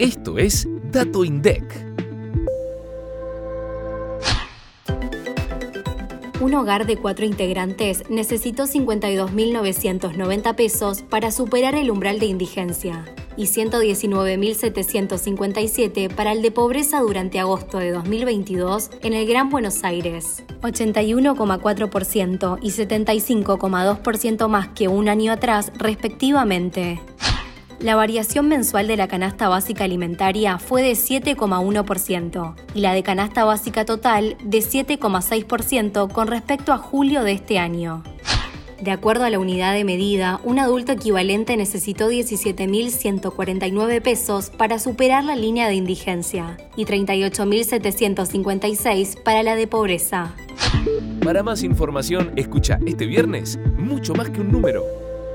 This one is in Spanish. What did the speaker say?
Esto es Dato INDEC. Un hogar de cuatro integrantes necesitó 52.990 pesos para superar el umbral de indigencia y 119.757 para el de pobreza durante agosto de 2022 en el Gran Buenos Aires. 81,4% y 75,2% más que un año atrás, respectivamente. La variación mensual de la canasta básica alimentaria fue de 7,1% y la de canasta básica total de 7,6% con respecto a julio de este año. De acuerdo a la unidad de medida, un adulto equivalente necesitó 17.149 pesos para superar la línea de indigencia y 38.756 para la de pobreza. Para más información, escucha este viernes mucho más que un número.